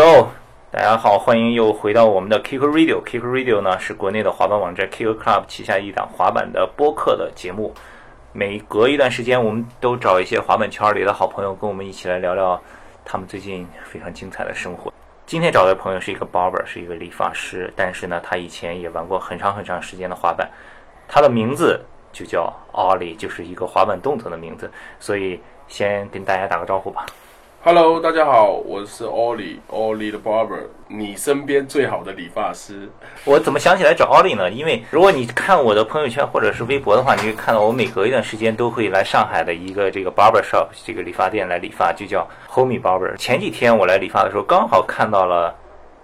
哟，大家好，欢迎又回到我们的 Kick Radio。Kick Radio 呢是国内的滑板网站 Kick Club 旗下一档滑板的播客的节目。每隔一段时间，我们都找一些滑板圈里的好朋友，跟我们一起来聊聊他们最近非常精彩的生活。今天找的朋友是一个 barber，是一个理发师，但是呢，他以前也玩过很长很长时间的滑板。他的名字就叫 Ollie，就是一个滑板动作的名字。所以先跟大家打个招呼吧。Hello，大家好，我是 Ollie，Ollie 的 barber，你身边最好的理发师。我怎么想起来找 Ollie 呢？因为如果你看我的朋友圈或者是微博的话，你会看到我每隔一段时间都会来上海的一个这个 barber shop 这个理发店来理发，就叫 Homie Barber。前几天我来理发的时候，刚好看到了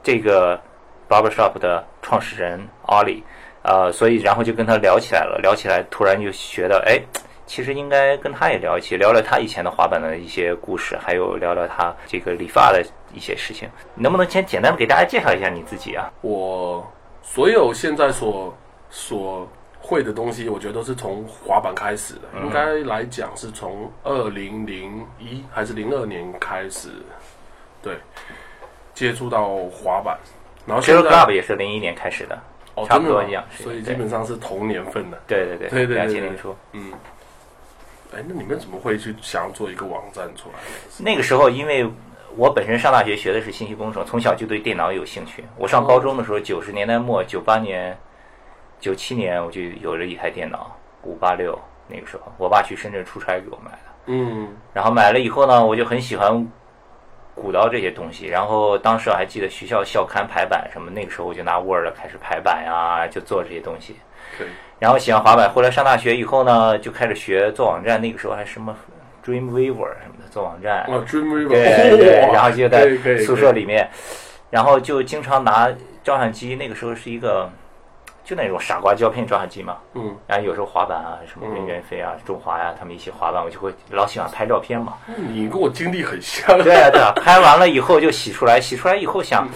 这个 barber shop 的创始人 Ollie，，呃，所以然后就跟他聊起来了，聊起来突然就觉得，哎。其实应该跟他也聊一起，聊聊他以前的滑板的一些故事，还有聊聊他这个理发的一些事情。能不能先简单的给大家介绍一下你自己啊？我所有现在所所会的东西，我觉得都是从滑板开始的。应该来讲是从二零零一还是零二年开始，对，接触到滑板。然后在 Club 也是零一年开始的，哦，差不多一样所以基本上是同年份的。对对对对对对对两千年初。嗯，哎，那你们怎么会去想要做一个网站出来？那个时候，因为我本身上大学学的是信息工程，从小就对电脑有兴趣。我上高中的时候，九十年代末，九八年、九七年我就有了一台电脑，五八六。那个时候，我爸去深圳出差给我买的。嗯，然后买了以后呢，我就很喜欢鼓捣这些东西。然后当时我还记得学校校刊排版什么，那个时候我就拿 Word 开始排版呀，就做这些东西。对，然后喜欢滑板，后来上大学以后呢，就开始学做网站。那个时候还什么 Dreamweaver 什么的做网站，哦，Dreamweaver 对对，然后就在宿舍里面，然后就经常拿照相机。那个时候是一个就那种傻瓜胶片照相机嘛，嗯，然后有时候滑板啊，什么嗯任元飞啊、中华呀、他们一起滑板，我就会老喜欢拍照片嘛。你跟我经历很像。对啊对啊，拍完了以后就洗出来，洗出来以后想，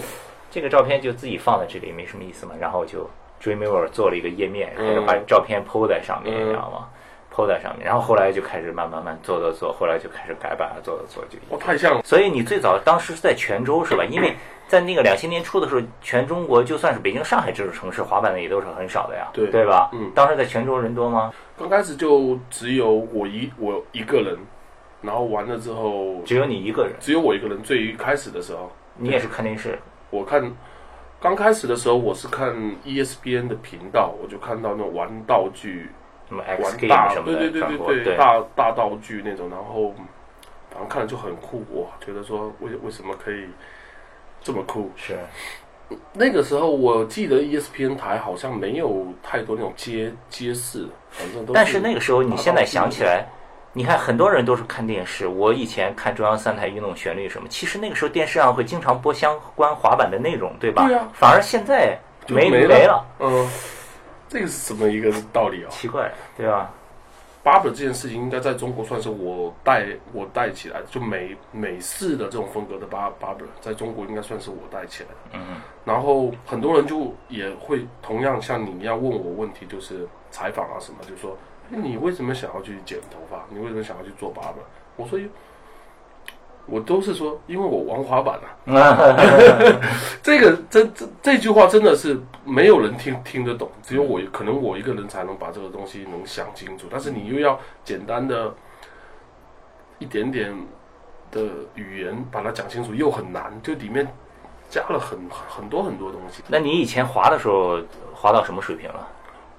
这个照片就自己放在这里没什么意思嘛，然后就 Dreamweaver 做了一个页面，开始把照片 PO 在上面，嗯你知道吗？PO 在上面，然后后来就开始慢慢慢做做做，后来就开始改版了，做做做就。我太像了。所以你最早当时是在泉州是吧？因为在那个两千年初的时候，全中国就算是北京、上海这种城市，滑板的也都是很少的呀，对对吧？嗯当时在泉州人多吗？刚开始就只有我一我一个人，然后完了之后只有你一个人，只有我一个人。最开始的时候，你也是看电视，我看刚开始的时候我是看 E ESPN 的频道，我就看到那种玩道具、什么 X 玩 Game 大，什么的对对对转播，对对，大大道具那种，然后反正看了就很酷哇，觉得说为为什么可以这么酷？是那个时候我记得 E ESPN 台好像没有太多那种街街市，反正都但是那个时候，你现在想起来，你看很多人都是看电视。我以前看中央三台运动旋律什么，其实那个时候电视上会经常播相关滑板的内容，对吧？对啊反而现在没具没没了，嗯，这个是什么一个道理啊？奇怪，对吧？barber 这件事情应该在中国算是我带我带起来的，就美美式的这种风格的 bar barber，在中国应该算是我带起来的。嗯，然后很多人就也会同样像你一样问我问题，就是采访啊什么，就说哎你为什么想要去剪头发？你为什么想要去做 barber？我说，我都是说，因为我玩滑板啊。这个这这这句话真的是没有人听听得懂，只有我可能我一个人才能把这个东西能想清楚，但是你又要简单的一点点的语言把它讲清楚，又很难，就里面加了很很多很多东西。那你以前滑的时候滑到什么水平了？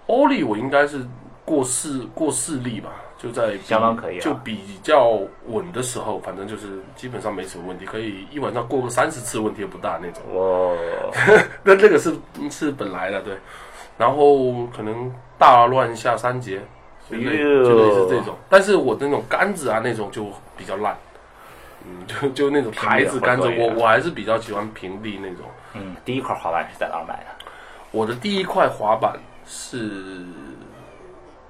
欧力我应该是过四过四力吧，就在比相当可以啊。就比较稳的时候，反正就是基本上没什么问题，可以一晚上过个三十次问题也不大那种。哦 那这个是是本来的对，然后可能大乱下三节，就类就类似这种，但是我的那种杆子啊那种就比较烂，嗯，就就那种台子杆子，我我还是比较喜欢平地那种。嗯，第一块滑板是在哪买的？我的第一块滑板是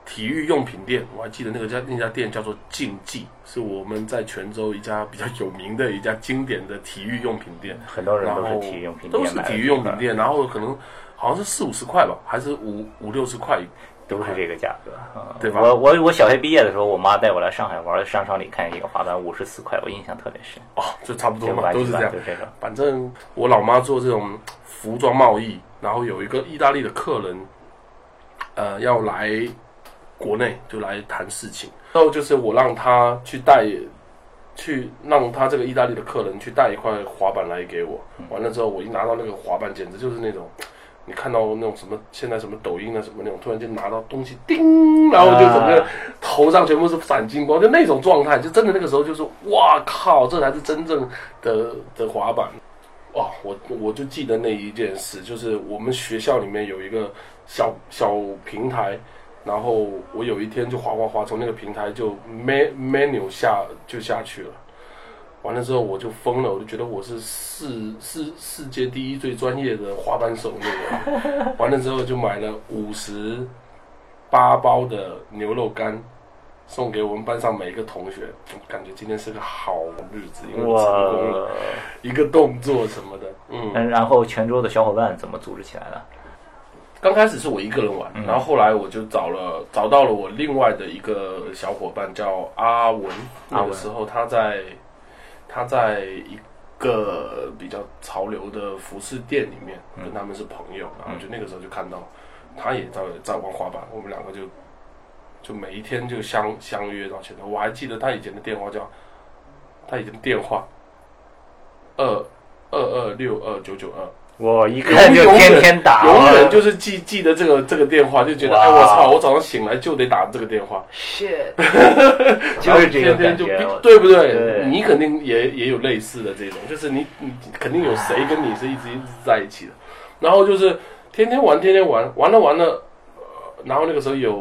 体育用品店，我还记得那个家那家店叫做竞技，是我们在泉州一家比较有名的一家经典的体育用品店。很多人都是体育用品店买的是体育用品店，然后可能好像是四五十块吧，还是五五六十块都是这个价格，嗯对吧我我我小学毕业的时候，我妈带我来上海玩，商场里看见一个滑板五十四块，我印象特别深。哦，就差不多嘛，都是这样就。这种。反正我老妈做这种服装贸易，然后有一个意大利的客人，呃，要来国内就来谈事情，然后就是我让他去带，去让他这个意大利的客人去带一块滑板来给我，完了之后我一拿到那个滑板，简直就是那种。你看到那种什么现在什么抖音啊什么那种，突然间拿到东西，叮，然后就整个啊头上全部是闪金光，就那种状态，就真的那个时候就是哇靠，这才是真正的的滑板。哇，我我就记得那一件事，就是我们学校里面有一个小小平台，然后我有一天就滑滑滑，从那个平台就 man menu 下就下去了。完了之后我就疯了，我就觉得我是世世世界第一最专业的滑板手那个。完了之后就买了五十八包的牛肉干，送给我们班上每一个同学。感觉今天是个好日子，因为成功了！一个动作什么的。嗯，嗯，然后泉州的小伙伴怎么组织起来的？刚开始是我一个人玩，嗯然后后来我就找了找到了我另外的一个小伙伴叫阿文，那个时候他在他在一个比较潮流的服饰店里面嗯跟他们是朋友，然后就那个时候就看到他也在在玩滑板，我们两个就就每一天就相相约到现在。我还记得他以前的电话叫他以前的电话二二二六二九九二。我一看就天天打，永远就是记记得这个这个电话，就觉得哎我操，我早上醒来就得打这个电话，shit，就是这个天天就感觉。对不对？对。你肯定也也有类似的这种，就是你你肯定有谁跟你是一直一直在一起的，然后就是天天玩，天天玩，玩了玩了，呃然后那个时候有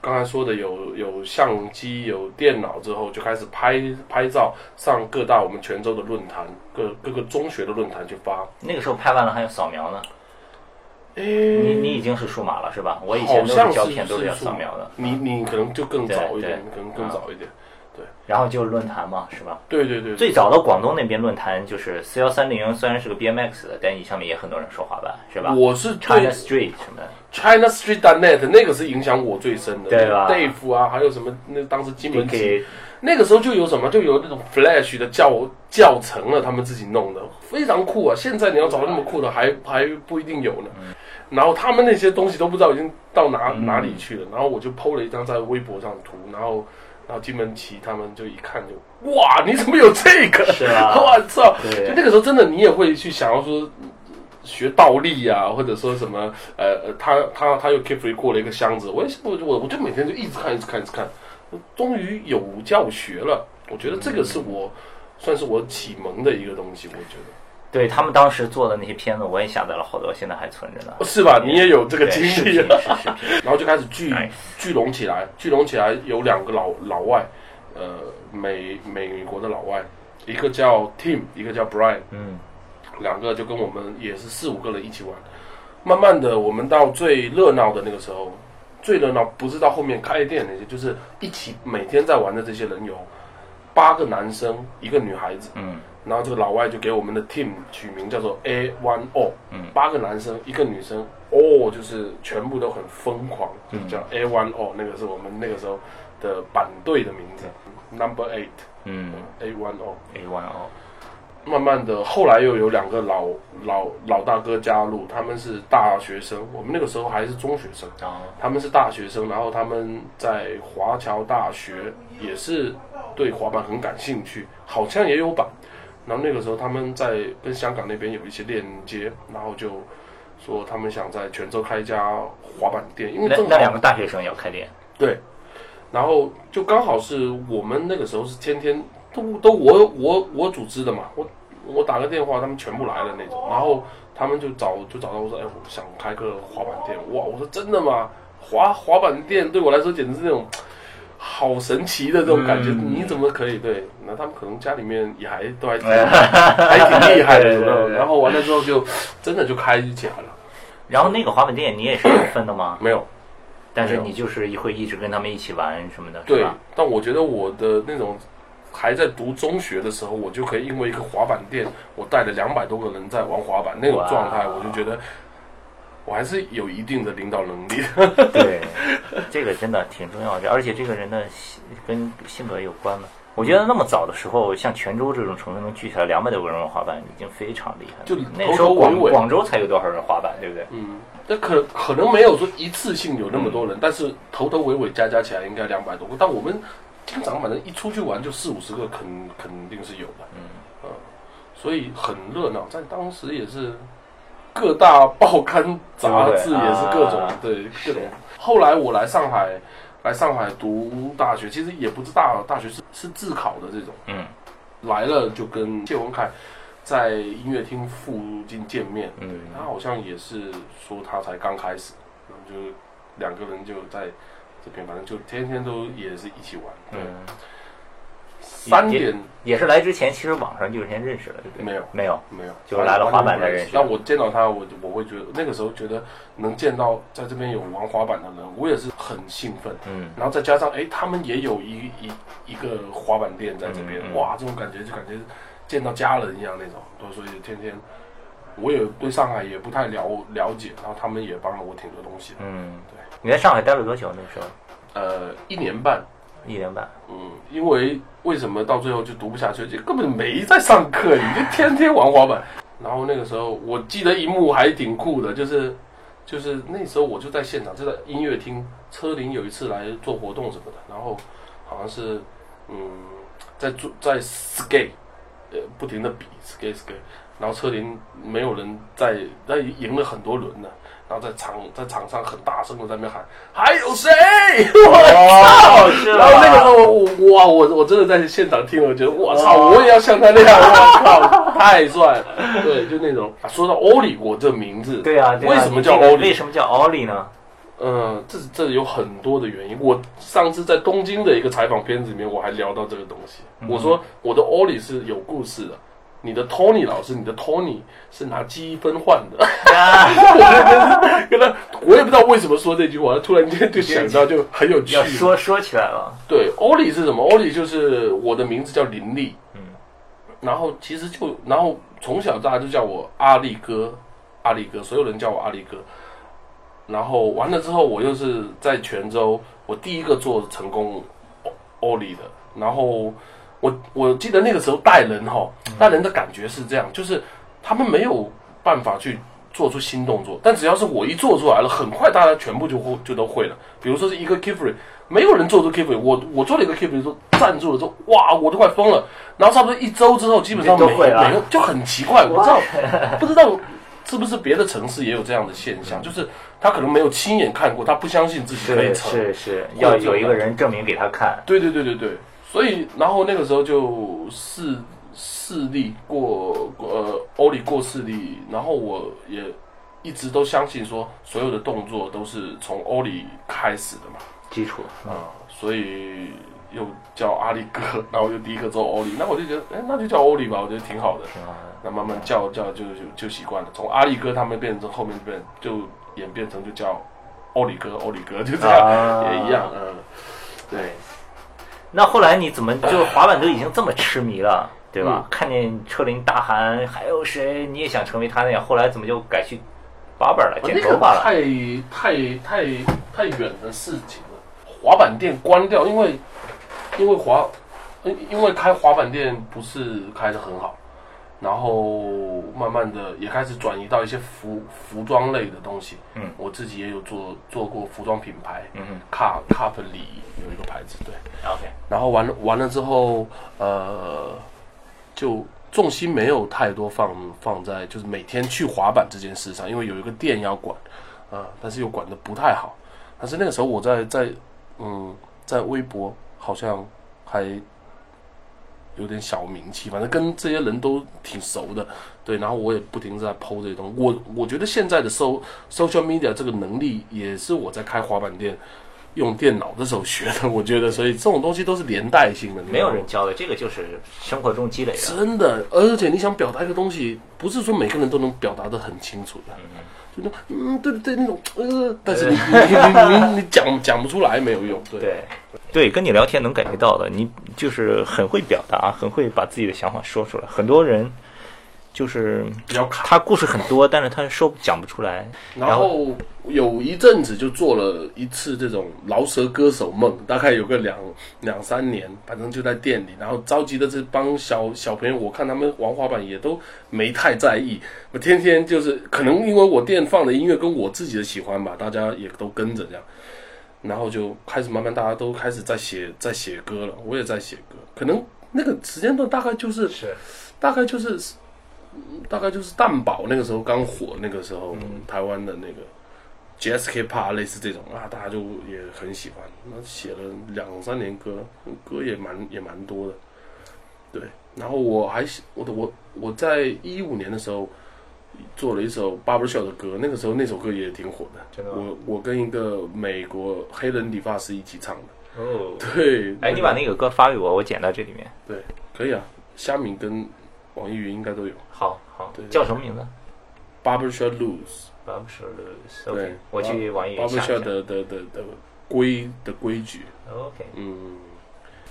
刚才说的有有相机有电脑之后，就开始拍拍照，上各大我们泉州的论坛，各各个中学的论坛去发。那个时候拍完了还要扫描呢。诶你你已经是数码了是吧？我以前都是胶片都是要扫描的，你你可能就更早一点，对可能更早一点。对然后就是论坛嘛，是吧？对对对，最早的广东那边论坛就是四幺三零，虽然是个 BMX 的，但你上面也很多人说滑板，是吧我是？China 对 Street 什么的，China Street Net 那个是影响我最深的，对吧？Dave 啊，还有什么那当时金门旗给那个时候就有什么，就有那种 Flash 的教教程了，他们自己弄的，非常酷啊！现在你要找到那么酷的，还还不一定有呢。然后他们那些东西都不知道已经到哪、嗯哪里去了。然后我就 PO 了一张在微博上的图，然后然后金门旗他们就一看就哇，你怎么有这个？是啊 我操！对就那个时候真的你也会去想要说。学倒立啊，或者说什么，呃，呃他他他又 keep free 过了一个箱子，我也是我我我就每天就一直看一直看一直看，终于有教学了。我觉得这个是我算是我启蒙的一个东西，我觉得对他们当时做的那些片子，我也下载了好多，现在还存着呢。是吧？你也有这个经历 然后就开始聚聚拢起来，聚拢起来有两个老老外，呃，美美国的老外，一个叫 Tim，一个叫 Brian。嗯，两个就跟我们也是四五个人一起玩。慢慢的，我们到最热闹的那个时候，最热闹不是到后面开店那些，就是一起每天在玩的这些人有八个男生，一个女孩子。嗯，然后这个老外就给我们的 team 取名叫做 A One O，嗯。八个男生一个女生，O 就是全部都很疯狂，叫 A One O，那个是我们那个时候的板队的名字，Number Eight 嗯。A One O。，A One O，慢慢的，后来又有两个老老老大哥加入，他们是大学生，我们那个时候还是中学生，然后他们是大学生，然后他们在华侨大学也是对滑板很感兴趣，好像也有板，然后那个时候他们在跟香港那边有一些链接，然后就说他们想在泉州开一家滑板店，因为那那两个大学生要开店，对，然后就刚好是我们那个时候是天天都都我我我组织的嘛，我我打个电话，他们全部来了那种，然后他们就找就找到我说，哎，我想开个滑板店，哇，我说真的吗？滑滑板店对我来说简直是那种好神奇的这种感觉，嗯你怎么可以对？那他们可能家里面也还都还挺 还挺厉害的，然后完了之后就真的就开起来了，然后那个滑板店你也是有分的吗？没有。但是你就是会一直跟他们一起玩什么的，对吧？，但我觉得我的那种还在读中学的时候，我就可以因为一个滑板店，我带了两百多个人在玩滑板那种状态，我就觉得我还是有一定的领导能力。对，这个真的挺重要的，而且这个人的性跟性格有关嘛。我觉得那么早的时候，像泉州这种城市能聚起来两百多个人玩滑板，已经非常厉害了。就那时候广广州才有多少人滑板，对不对？嗯，那可可能没有说一次性有那么多人，但是头头尾尾加加起来应该两百多个。但我们经常反正一出去玩就四五十个，肯肯定是有的。嗯呃，所以很热闹，在当时也是各大报刊杂志也是各种啊对各种。后来我来上海，来上海读大学，其实也不是大大学，是是自考的这种。嗯来了就跟谢文凯在音乐厅附近见面，嗯。他好像也是说他才刚开始，然后就两个人就在这边，反正就天天都也是一起玩。对，嗯，三点也是来之前，其实网上就先认识了，对不对？没有。没有，没有，就是来了滑板才认识那我见到他，我我会觉得那个时候觉得能见到在这边有玩滑板的人，我也是很兴奋。嗯。然后再加上哎，他们也有一一一个滑板店在这边，嗯嗯。哇，这种感觉就感觉见到家人一样那种，所以天天我也对上海也不太了了解，然后他们也帮了我挺多东西的。嗯，对。你在上海待了多久？那个时候呃，一年半，一年半。嗯，因为为什么到最后就读不下去，就根本没在上课，你就天天玩滑板。然后那个时候，我记得一幕还挺酷的，就是就是那时候我就在现场，就在音乐厅，车林有一次来做活动什么的，然后好像是嗯在做在 skate，呃不停的比 skate skate，然后车林没有人在，在赢了很多轮呢。然后在场在场上很大声的在那边喊，还有谁？我操！哦，是然后那个时候我哇，我我真的在现场听了，我觉得我操，哦我也要像他那样，我靠，太帅了。对，就那种。啊说到欧里，我这名字，对啊，对啊为什么叫欧里为什么叫欧里呢？嗯，这这有很多的原因。我上次在东京的一个采访片子里面，我还聊到这个东西。嗯我说我的 Oli 是有故事的。你的 Tony 老师，你的 Tony 是拿积分换的。啊，跟他，我也不知道为什么说这句话，突然间就想到，就很有趣要。说说起来了，对，，Oli 是什么？？Oli 就是我的名字叫林立，嗯，然后其实就，然后从小大家就叫我阿力哥，阿力哥，所有人叫我阿力哥。然后完了之后，我又是在泉州，我第一个做成功欧欧里的。然后我我记得那个时候带人哈，带人的感觉是这样，就是他们没有办法去做出新动作，但只要是我一做出来了，很快大家全部就会就都会了。比如说是一个 k i f r y 没有人做出 k i f r y 我我做了一个 k i f r y 之后站住了之后，哇，我都快疯了。然后差不多一周之后，基本上每都会了每个就很奇怪，我不知道不知道是不是别的城市也有这样的现象，就是他可能没有亲眼看过，他不相信自己可以是成。是是，要有一个人证明给他看。对对对对对，所以然后那个时候就视视力过呃欧里过视力，然后我也一直都相信说所有的动作都是从欧里开始的嘛基础，啊、所以又叫阿力哥，然后就第一个做欧里，那我就觉得哎那就叫欧里吧，我觉得挺好的。挺好的。那慢慢叫叫就就就习惯了，从阿力哥他们变成后面变就演变成就叫欧里哥欧里哥，就这样、啊 也一样，嗯，对。那后来你怎么就滑板都已经这么痴迷了，对吧？看见车林大喊还有谁，你也想成为他那样，后来怎么就改去滑板了，剪那个头发了？太太太太远的事情了。滑板店关掉，因为因为滑，因因为开滑板店不是开的很好，然后慢慢的也开始转移到一些服服装类的东西。嗯，我自己也有做做过服装品牌，嗯哼卡卡普里有一个牌子，对。，OK，然后完了完了之后，呃，就重心没有太多放放在就是每天去滑板这件事上，因为有一个店要管，啊、但是又管的不太好。但是那个时候我在在嗯在微博好像还有点小名气，反正跟这些人都挺熟的，对。然后我也不停地在剖这些东西。我我觉得现在的 so social media 这个能力也是我在开滑板店。用电脑的时候学的，我觉得，所以这种东西都是连带性的，没有人教的，这个就是生活中积累的。真的，而且你想表达一个东西，不是说每个人都能表达的很清楚的，就那嗯，对对对，那种呃，但是你你你你你讲讲不出来没有用，对。对，对，跟你聊天能感觉到的，你就是很会表达，很会把自己的想法说出来。很多人就是比较卡。他故事很多，但是他说讲不出来。然后有一阵子就做了一次这种饶舌歌手梦，大概有个两两三年，反正就在店里，然后召集的这帮小小朋友，我看他们玩滑板也都没太在意，我天天就是可能因为我店放的音乐跟我自己的喜欢吧，大家也都跟着这样，然后就开始慢慢大家都开始在写在写歌了，我也在写歌，可能那个时间段大概就是是大概就是嗯大概就是蛋堡那个时候刚火，那个时候、台湾的那个 Jazz K Pop 类似这种啊，大家就也很喜欢。那写了两三年歌，歌也蛮也蛮多的。对，然后我还写我的我我在一五年的时候做了一首 Barbershop 的歌，那个时候那首歌也挺火的。真的我我跟一个美国黑人理发师一起唱的。哦。对，哎，你把那个歌发给我，我剪到这里面。对可以啊，虾米跟网易云应该都有。好好对，叫什么名字 Barbershop Blues。？Barbershop。对 OK，我去网易云 Barbershop。的的的的规的规矩，OK。嗯，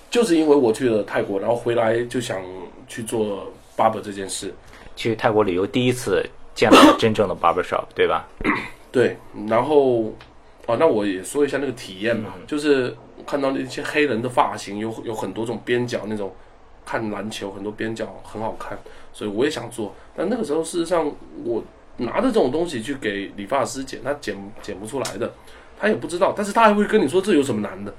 就是因为我去了泰国，然后回来就想去做 barber 这件事，去泰国旅游第一次见到真正的 barbershop，对吧？对，然后啊，那我也说一下那个体验嘛，嗯就是看到那些黑人的发型，有有很多种边角那种，看篮球很多边角很好看，所以我也想做，但那个时候事实上我拿着这种东西去给理发师剪，他剪剪不出来的，他也不知道，但是他还会跟你说这有什么难的，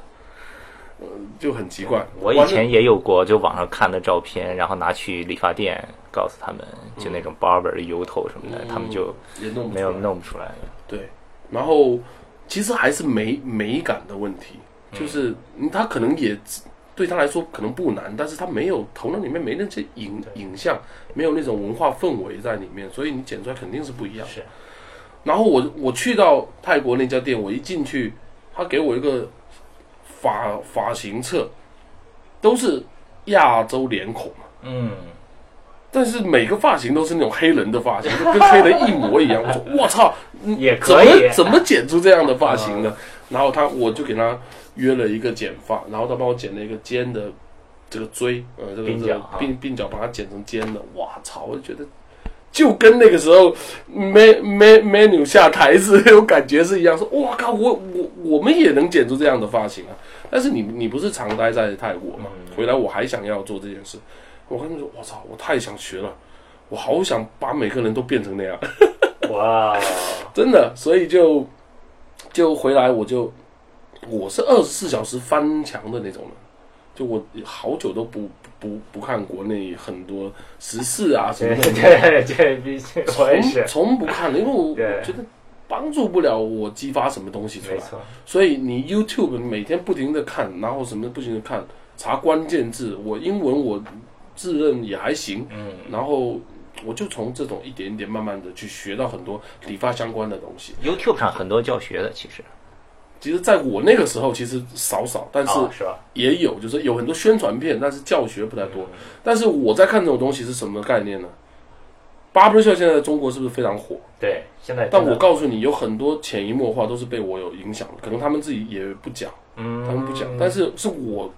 嗯、就很奇怪。我以前也有过，就网上看的照片，然后拿去理发店，告诉他们就那种 barber 的油头什么的，他们就也弄没有弄不出来。对，然后其实还是美美感的问题，就是嗯他可能也对他来说可能不难，但是他没有头脑里面没那些影影像，没有那种文化氛围在里面，所以你剪出来肯定是不一样。是。然后我我去到泰国那家店，我一进去，他给我一个发发型册，都是亚洲脸孔嘛。嗯，但是每个发型都是那种黑人的发型，就跟黑人一模一样。我说 我操，嗯怎也可以么怎么剪出这样的发型呢？然后他我就给他约了一个剪发，然后他帮我剪了一个尖的这个锥，呃，这个这个鬓鬓鬓角把它剪成尖的。哇操！我就觉得就跟那个时候 man man menu 下台是那种感觉是一样，说哇靠，我我我们也能剪出这样的发型啊！但是你你不是常待在泰国吗？回来我还想要做这件事，我跟他们说，我操，我太想学了，我好想把每个人都变成那样。哇，真的，所以就就回来，我就我是二十四小时翻墙的那种人，就我好久都不不不看国内很多时事啊什么的，对对，毕竟我也是。从，从不看的，因为我对觉得帮助不了我激发什么东西出来。没错，所以你 YouTube 每天不停的看，然后什么不停的看，查关键字，我英文我自认也还行，嗯，然后我就从这种一点一点慢慢的去学到很多理发相关的东西。YouTube 上很多教学的，其实其实在我那个时候，其实少少，但是？也有，就是有很多宣传片，但是教学不太多。但是我在看这种东西是什么概念呢？Barbershop 现在在中国是不是非常火？对，现在但我告诉你，有很多潜移默化都是被我有影响的，可能他们自己也不讲，嗯，他们不讲，但是是我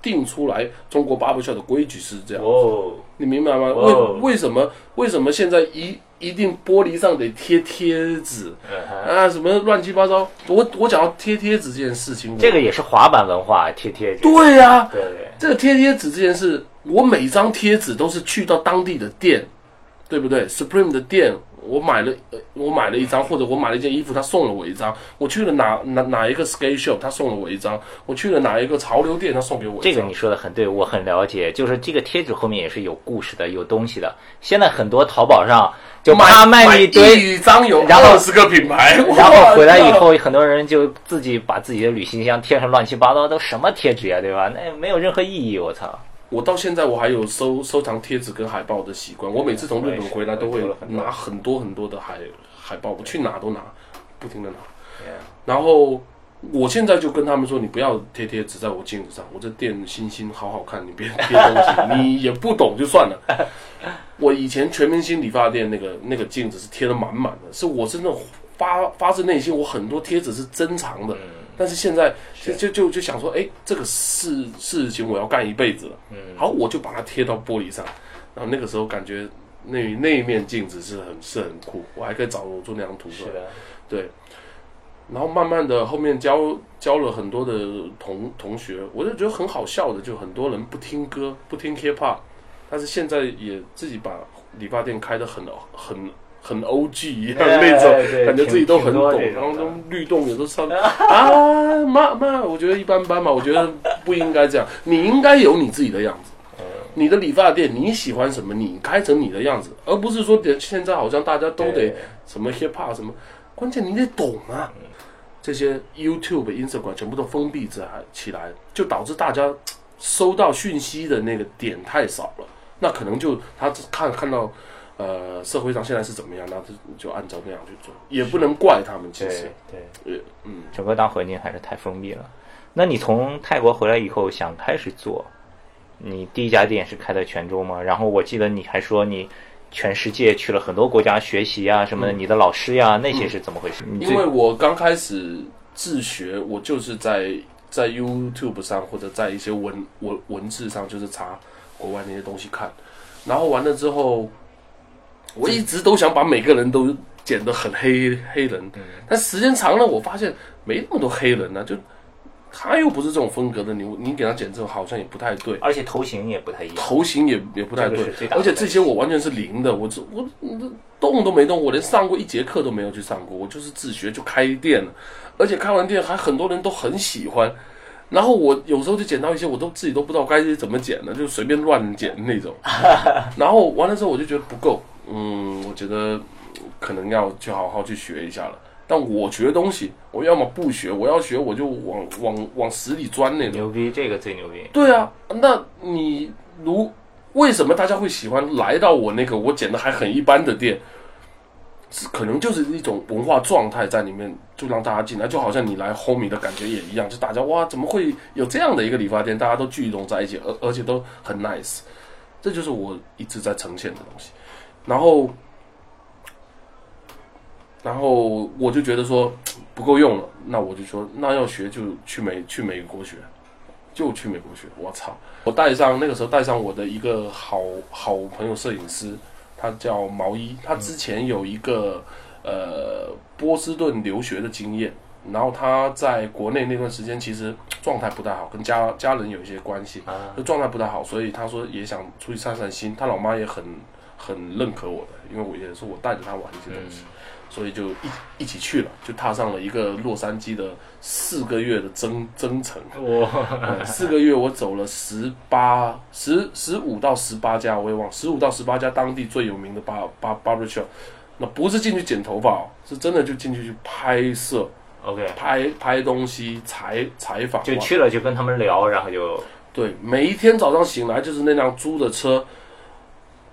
定出来中国 Barbershop 的规矩是这样，哦，你明白吗？哦为为什么为什么现在一一定玻璃上得贴贴纸嗯啊？什么乱七八糟？我我讲到贴贴纸这件事情，这个也是滑板文化，贴贴纸，对呀、对对，这个贴贴纸这件事，我每张贴纸都是去到当地的店，对不对？Supreme 的店，我买了，呃我买了一张，或者我买了一件衣服，他送了我一张。我去了哪哪哪一个 skate shop，他送了我一张。我去了哪一个潮流店，他送给我一张。这个你说的很对，我很了解。就是这个贴纸后面也是有故事的，有东西的。现在很多淘宝上就他卖你一堆，一张有然后是个品牌，然后回来以后，很多人就自己把自己的旅行箱贴上乱七八糟，都什么贴纸呀，对吧？那没有任何意义，我操！我到现在我还有收收藏贴纸跟海报的习惯。我每次从日本回来都会拿很多很多的海海报，我去哪都拿，不停的拿。然后我现在就跟他们说，你不要贴贴纸在我镜子上，我这店星星好好看，你别贴东西，你也不懂就算了。我以前全明星理发店那个那个镜子是贴的满满的，是我是那种发发自内心，我很多贴纸是珍藏的。但是现在就就就就想说，哎，这个事事情我要干一辈子了，嗯。好，我就把它贴到玻璃上，然后那个时候感觉那那一面镜子是很是很酷，我还可以找我做那张图出来。对，然后慢慢的后面教教了很多的同同学，我就觉得很好笑的，就很多人不听歌，不听 hip hop，但是现在也自己把理发店开的很很很 O G 一样那种，感觉自己都很懂，然后都律动也都唱 啊妈妈，我觉得一般般嘛，我觉得不应该这样，你应该有你自己的样子。你的理发店你喜欢什么，你开成你的样子，而不是说现在好像大家都得什么 hip hop 什么，关键你得懂啊。这些 YouTube、Instagram 全部都封闭起来起来，就导致大家 收到讯息的那个点太少了。那可能就他只看看到呃社会上现在是怎么样，那就就按照那样去做，也不能怪他们。其实对，对，呃嗯，整个大环境还是太封闭了。那你从泰国回来以后想开始做，你第一家店是开在泉州吗？然后我记得你还说你全世界去了很多国家学习啊什么的，你的老师呀那些是怎么回事？你因为我刚开始自学，我就是在在 YouTube 上或者在一些文文文字上，就是查国外那些东西看，然后完了之后，我一直都想把每个人都剪得很黑黑人，但时间长了，我发现没那么多黑人呢、就他又不是这种风格的，你你给他剪这种好像也不太对。而且头型也不太一样。头型也也不太对而且这些我完全是零的，我这我我动都没动，我连上过一节课都没有去上过，我就是自学就开店了，而且开完店还很多人都很喜欢，然后我有时候就剪到一些我都自己都不知道该怎么剪了，就随便乱剪那种，然后完了之后我就觉得不够，嗯，我觉得可能要去好好去学一下了。但我学东西，我要么不学，我要学我就往往往死里钻那种。牛逼，这个最牛逼。对啊，那你如为什么大家会喜欢来到我那个我剪的还很一般的店？是可能就是一种文化状态在里面，就让大家进来，就好像你来 homie 的感觉也一样，就大家哇，怎么会有这样的一个理发店？大家都聚拢在一起，而而且都很 nice，这就是我一直在呈现的东西。然后，然后我就觉得说 不够用了，那我就说那要学就去美去美国学。就去美国学，我操！我带上那个时候带上我的一个好好朋友摄影师，他叫毛衣，他之前有一个呃波士顿留学的经验，然后他在国内那段时间其实状态不太好，跟家家人有一些关系，就状态不太好，所以他说也想出去散散心，他老妈也很很认可我的，因为我也是我带着他玩一些东西。所以就一一起去了，就踏上了一个洛杉矶的四个月的征征程。哇，呃四个月我走了十八、十十五到十八家，我也忘，十五到十八家当地最有名的巴巴 barber shop。那不是进去剪头发哦，是真的就进去去拍摄、OK，拍拍东西、采采访。就去了就跟他们聊，然后就对，每一天早上醒来就是那辆租的车，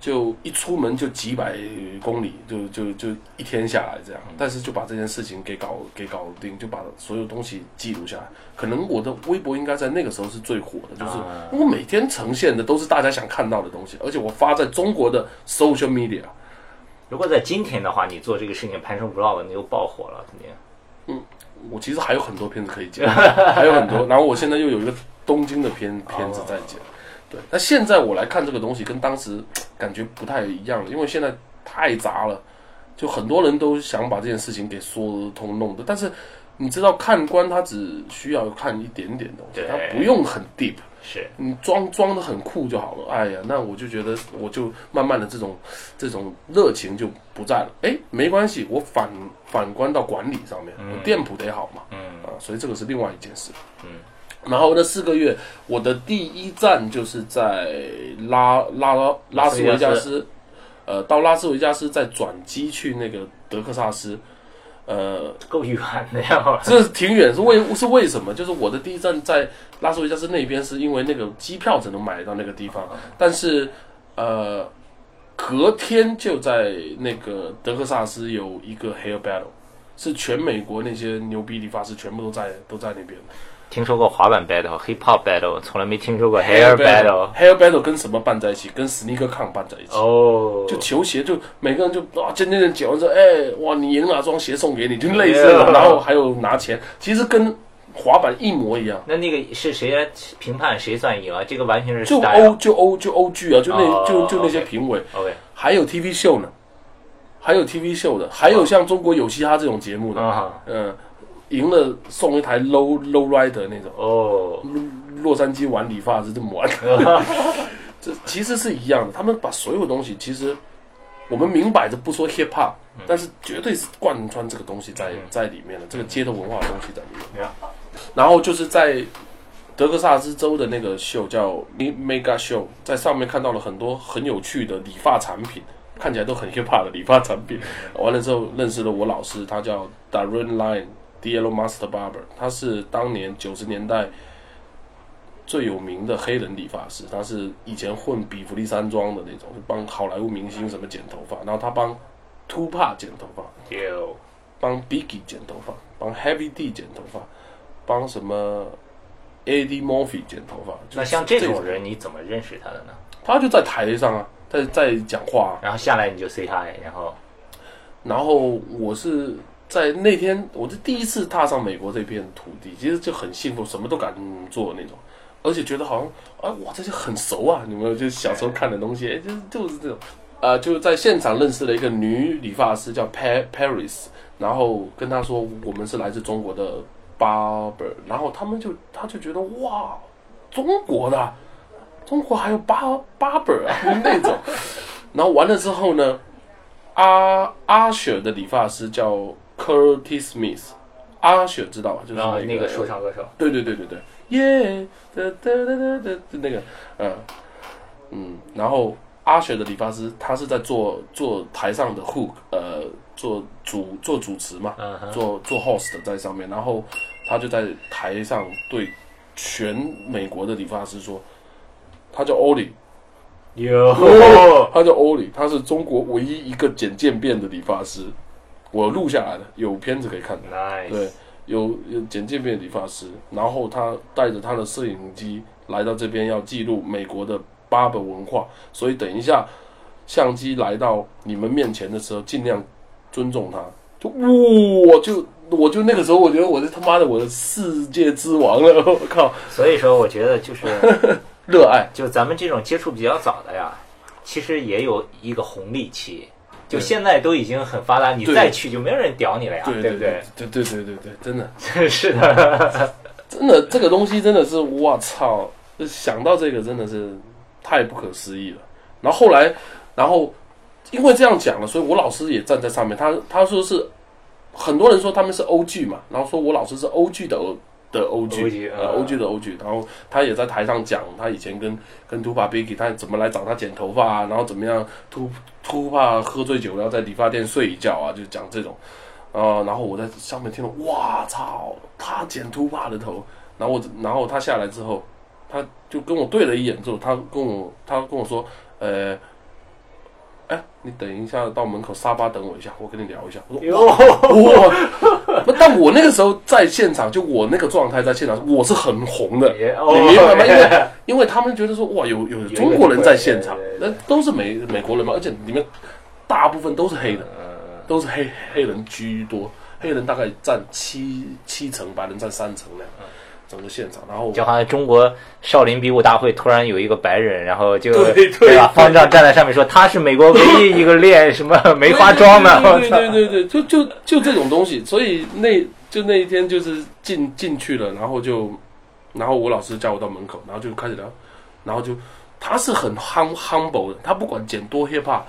就一出门就几百公里，就就就一天下来这样。但是就把这件事情给搞给搞定，就把所有东西记录下来。可能我的微博应该在那个时候是最火的，就是啊我每天呈现的都是大家想看到的东西，而且我发在中国的 social media。如果在今天的话，你做这个事情拍成 vlog，你又爆火了，肯定。我其实还有很多片子可以剪，还有很多。然后我现在又有一个东京的片片子在剪，对。但现在我来看这个东西，跟当时感觉不太一样了，因为现在太杂了，就很多人都想把这件事情给说通弄的。但是你知道，看官他只需要看一点点东西，他不用很 deep。是，你装装的很酷就好了。哎呀，那我就觉得，我就慢慢的这种这种热情就不在了。哎，没关系，我反反观到管理上面，我店铺得好嘛，嗯啊，所以这个是另外一件事。嗯，然后那四个月，我的第一站就是在拉拉拉斯维加斯，呃，到拉斯维加斯再转机去那个德克萨斯，呃，够远的呀。这挺远，是为是为什么？就是我的第一站在拉斯维加斯那边，是因为那个机票只能买到那个地方，但是呃，隔天就在那个德克萨斯有一个 Hair Battle，是全美国那些牛逼理发师全部都在都在那边。听说过滑板 battle、hip hop battle，从来没听说过 hair battle。Hair Battle 跟什么办在一起？跟 Sneaker Con 办在一起。哦，就球鞋，就每个人就啊，渐渐的剪完之后，哎，哇，你赢了，双鞋送给你，就类似的然后还有拿钱，其实跟滑板一模一样。那那个是谁来评判谁算赢啊？这个完全是就欧就欧就欧剧啊，就那、哦就就那些评委，OK，还还有 TV 秀呢，还有 TV 秀的，还有像中国有嘻哈这种节目的，啊，嗯，赢了送一台 low low rider 那种。哦，洛杉矶玩理发是这么玩的，这其实是一样的。他们把所有东西，其实我们明摆着不说 hip hop，但是绝对是贯穿这个东西在在里面的，这个街头文化的东西在里面。然后就是在德克萨斯州的那个秀叫 Mega Show，在上面看到了很多很有趣的理发产品，看起来都很 hip hop 的理发产品。完了之后认识了我老师，他叫 Darren Line Diallo Master Barber，他是当年九十年代。最有名的黑人理发师，他是以前混比弗利山庄的那种，帮好莱坞明星什么剪头发，然后他帮 Tupac 剪头发，有帮 Biggie 剪头发，帮 Heavy D 剪头发，帮什么 Eddie Murphy 剪头发。那像这种人，你怎么认识他的呢？他就在台上啊，在在讲话、啊，然后下来你就 say hi，然后然后我是在那天，我是第一次踏上美国这片土地，其实就很幸福，什么都敢做那种。而且觉得好像啊，哇，这些很熟啊！你们就小时候看的东西，哎，就是就是这种，呃，就在现场认识了一个女理发师叫 Pa Paris，然后跟她说我们是来自中国的 barber，然后他们就他就觉得哇，中国的，中国还有 bar barber 啊 那种，然后完了之后呢，阿阿雪的理发师叫 Curtis Smith，阿雪知道吧？就是那那个说唱歌手，对对对对对，耶，哒哒哒哒哒，那个，嗯嗯，然后阿雪的理发师，他是在做做台上的 hook，呃，做主做主持嘛，做做 host 在上面，然后他就在台上对全美国的理发师说，他叫欧里，有 他叫欧里，他是中国唯一一个剪渐变的理发师，我录下来的，有片子可以看。nice，对，有有简介面的理发师，然后他带着他的摄影机来到这边要记录美国的 barber 文化，所以等一下相机来到你们面前的时候，尽量尊重他。就我就我就那个时候，我觉得我是他妈的我的世界之王了，我靠，所以说我觉得就是 热爱。就咱们这种接触比较早的呀，其实也有一个红利期。就现在都已经很发达，你再去就没有人屌你了呀，对不对对对对对对，真的对？是的，真的这个东西真的是我操，想到这个真的是太不可思议了。然后后来，然后因为这样讲了，所以我老师也站在上面，他他说是很多人说他们是欧剧嘛，然后说我老师是欧剧的欧的欧剧，欧剧呃，嗯欧剧的欧剧，然后他也在台上讲他以前跟跟 Tupac Biggie 他怎么来找他剪头发啊，然后怎么样 Tu Tupac 喝醉酒然后在理发店睡一觉啊，就讲这种，呃，然后我在上面听了，哇操，他剪 Tupac 的头，然后我然后他下来之后，他就跟我对了一眼之后，他跟我他跟我说，呃。哎，你等一下，到门口沙发等我一下，我跟你聊一下。我说，哇，那但我那个时候在现场，就我那个状态在现场，我是很红的，也你明白吗？因为哦，因为他们觉得说哇，有有中国人在现场那都是美美国人嘛，而且里面大部分都是黑的，嗯都是黑黑人居多，黑人大概占七七成，白人占三成那样，整个现场，然后就好像中国少林比武大会突然有一个白人，然后就对对吧？方丈站在上面说他是美国唯一一个练什么梅花桩的，我对操！对对对对，就就就这种东西，所以那就那一天就是进进去了，然后就，然后我老师叫我到门口，然后就开始聊，然后就他是很 hum humble 的，他不管剪多 hip hop，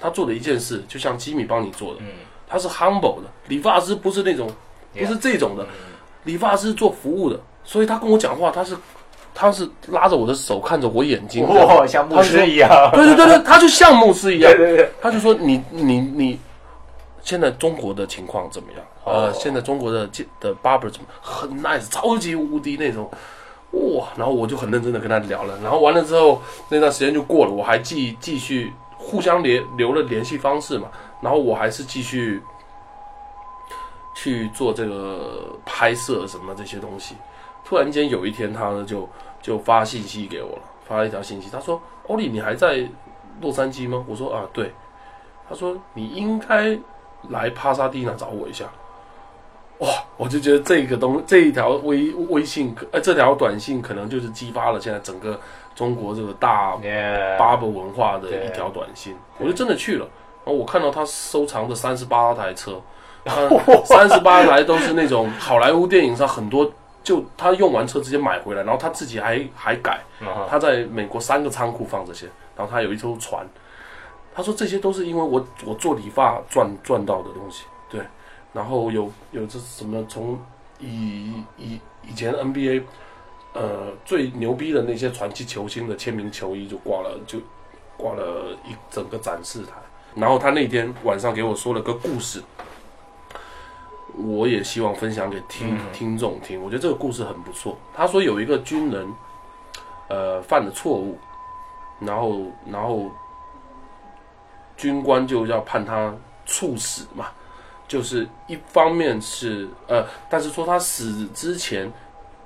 他做的一件事，就像吉米帮你做的，嗯，他是 humble 的，理发师不是那种不是这种的，理发师做服务的，所以他跟我讲话，他是他是拉着我的手，看着我眼睛，哇，像牧师一样，对对对对，他就像牧师一样。对，对对，他就说你你你，现在中国的情况怎么样？呃，哦现在中国的的 barber 怎么很 nice，超级无敌那种，哇！然后我就很认真的跟他聊了，然后完了之后那段时间就过了，我还继继续互相联留了联系方式嘛，然后我还是继续去做这个拍摄什么这些东西。突然间有一天，他呢就就发信息给我了，发了一条信息，他说：“欧里，你还在洛杉矶吗？”我说：“啊，对。”他说：“你应该来帕萨蒂娜找我一下。”哇！我就觉得这个东这一条微微信，呃，这条短信可能就是激发了现在整个中国这个大 Yeah，barber 文化的一条短信，我就真的去了。然后我看到他收藏的三十八台车，三十八台都是那种好莱坞电影上很多，就他用完车直接买回来，然后他自己还还改，他在美国三个仓库放这些，然后他有一艘船。他说这些都是因为我我做理发赚赚到的东西，对。然后有有这什么从以以以前 NBA 呃最牛逼的那些传奇球星的签名球衣就挂了就挂了一整个展示台。然后他那天晚上给我说了个故事，我也希望分享给听、听众听。我觉得这个故事很不错。他说有一个军人，呃，犯了错误，然后然后军官就要判他处死嘛，就是一方面是呃，但是说他死之前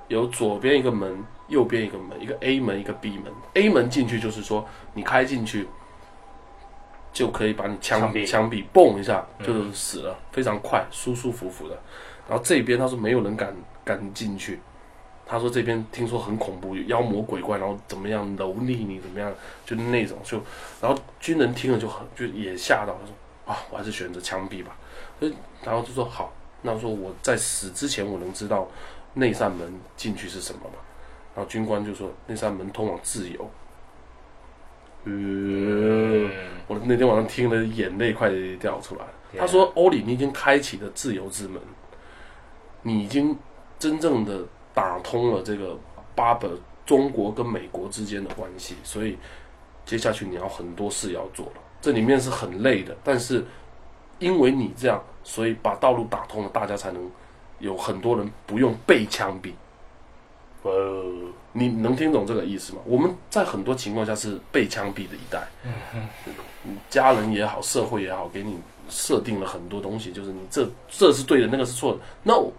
有左边一个门，右边一个门，一个 A 门，一个 B 门。A 门进去就是说你开进去就可以把你枪枪毙枪毙，嘣一下就死了，非常快，舒舒服服的。然后这边他说没有人敢敢进去，他说这边听说很恐怖，有妖魔鬼怪，然后怎么样蹂躏你，怎么样，就那种就，然后军人听了就很就也吓到，他说啊，我还是选择枪毙吧。所以然后就说好，那说我在死之前我能知道那扇门进去是什么吗？然后军官就说那扇门通往自由。呃，我那天晚上听了，眼泪快掉出来了。他说：“欧里，你已经开启了自由之门，你已经真正的打通了这个巴本中国跟美国之间的关系，所以接下去你要很多事要做了。这里面是很累的，但是因为你这样，所以把道路打通了，大家才能有很多人不用被枪毙。哦，你能听懂这个意思吗？我们在很多情况下是被枪毙的一代，嗯家人也好，社会也好，给你设定了很多东西，就是你这这是对的，那个是错的。No，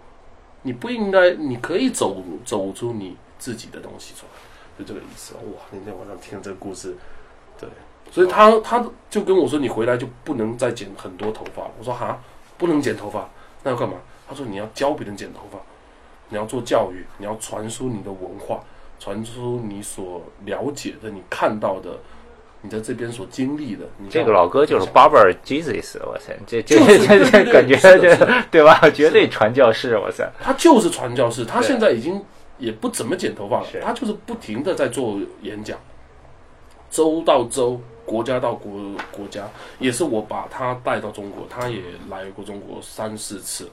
你不应该，你可以走走出你自己的东西出来，就这个意思。哇，那天晚上听了这个故事，对，所以他他就跟我说，你回来就不能再剪很多头发了。我说哈，不能剪头发，那要干嘛？他说你要教别人剪头发。你要做教育，你要传输你的文化，传输你所了解的、你看到的，你在这边所经历的。你这个老哥就是 Barber Jesus，我操，这这就是这这感觉这对吧？绝对传教士，我操，他就是传教士，他现在已经也不怎么剪头发了，他就是不停的在做演讲，州到州，国家到国国家，也是我把他带到中国，他也来过中国三四次，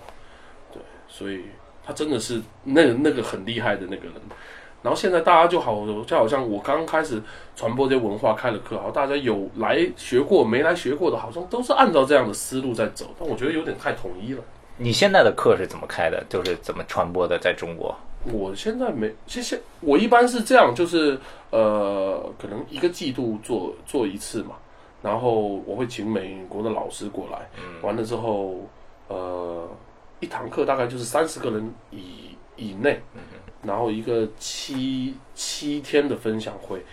对，所以他真的是那个那个很厉害的那个人。然后现在大家就好，就好像我刚开始传播这些文化开了课，好，大家有来学过没来学过的，好像都是按照这样的思路在走，但我觉得有点太统一了。你现在的课是怎么开的？就是怎么传播的？在中国？我现在没，其实。我一般是这样，就是呃，可能一个季度做做一次嘛，然后我会请美国的老师过来，嗯完了之后，呃，一堂课大概就是三十个人以以内，然后一个七七天的分享会，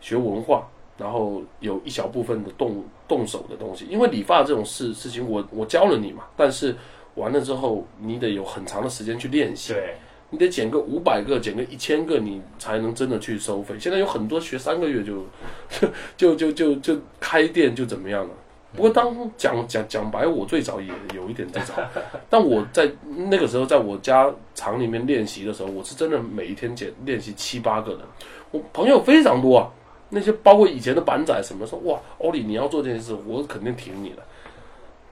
学文化，然后有一小部分的动动手的东西，因为理发这种事事情我，我教了你嘛，但是完了之后，你得有很长的时间去练习。对，你得剪个五百个，剪个一千个，你才能真的去收费。现在有很多学三个月就 就就就就开店就怎么样了。不过当讲讲讲白，我最早也有一点这种，但我在那个时候在我家厂里面练习的时候，我是真的每一天剪练习七八个人，我朋友非常多啊。那些包括以前的板仔什么说哇，欧里你要做这件事，我肯定挺你的。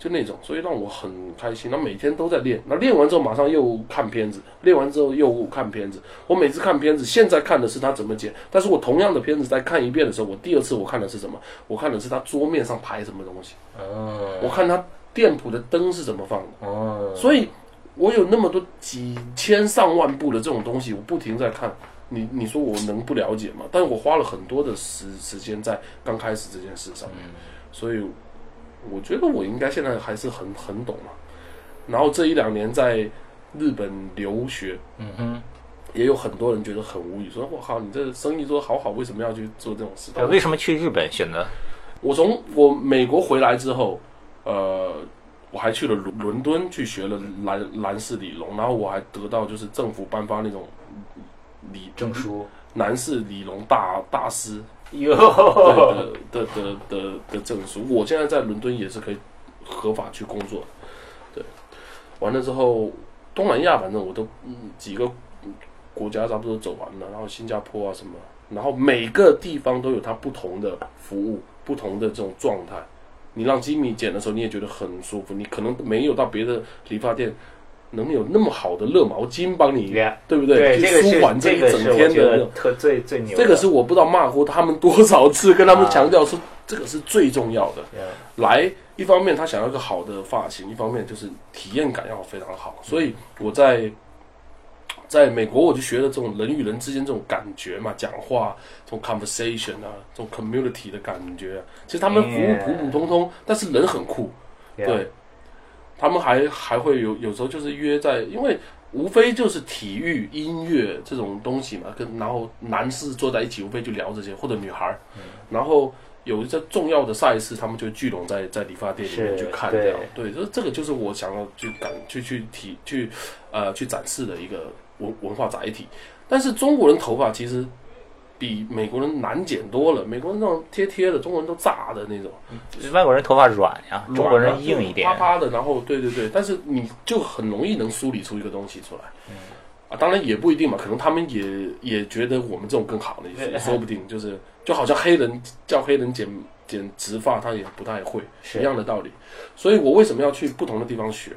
就那种，所以让我很开心。那每天都在练，那练完之后马上又看片子，练完之后又看片子。我每次看片子，现在看的是他怎么剪，但是我同样的片子在看一遍的时候，我第二次我看的是什么？我看的是他桌面上排什么东西，哦我看他店铺的灯是怎么放的。哦，所以，我有那么多几千上万部的这种东西，我不停在看。你你说我能不了解吗？但是我花了很多的时时间在刚开始这件事上面，所以我觉得我应该现在还是很很懂嘛。然后这一两年在日本留学，嗯哼，也有很多人觉得很无语，说我靠，你这生意做得好好，为什么要去做这种事？为什么去日本选择？我从我美国回来之后，呃，我还去了伦伦敦去学了男男士理容，然后我还得到就是政府颁发那种理证书，男士理容大大师有，的的的的的证书。我现在在伦敦也是可以合法去工作，对。完了之后，东南亚反正我都嗯几个国家差不多走完了，然后新加坡啊什么，然后每个地方都有它不同的服务，不同的这种状态。你让吉米剪的时候，你也觉得很舒服。你可能没有到别的理发店能有那么好的热毛巾帮你，Yeah 对不对，舒缓这一整天的。特最最牛。这个是我不知道骂过他们多少次，跟他们强调说这个是最重要的。来，一方面他想要一个好的发型，一方面就是体验感要非常好。所以我在在美国我就学了这种人与人之间这种感觉嘛，讲话这种 conversation 啊，这种 community 的感觉啊。其实他们服务普普通通，但是人很酷。对，他们还还会有有时候就是约在，因为无非就是体育、音乐这种东西嘛，跟然后男士坐在一起，无非就聊这些，或者女孩儿，嗯。然后有一些重要的赛事，他们就聚拢在在理发店里面去看，对这样。对，这这个就是我想要去感去去体去呃去展示的一个文文化载体。但是中国人头发其实比美国人难剪多了，美国人那种贴贴的，中国人都炸的那种。外国人头发软呀，中国人硬一点啪。啪的，然后对对对，但是你就很容易能梳理出一个东西出来。嗯啊，当然也不一定嘛，可能他们也也觉得我们这种更好呢，也说不定。就是就好像黑人叫黑人剪剪直发，他也不太会，一样的道理。所以我为什么要去不同的地方学？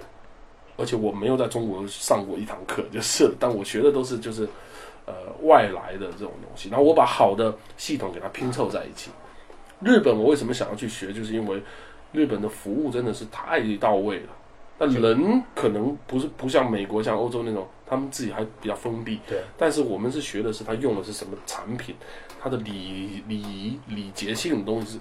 而且我没有在中国上过一堂课，就是，但我学的都是就是呃外来的这种东西，然后我把好的系统给它拼凑在一起。日本我为什么想要去学，就是因为日本的服务真的是太到位了。但人可能不是不像美国、像欧洲那种，他们自己还比较封闭。对。但是我们是学的是他用的是什么产品，他的礼礼仪、礼节性的东西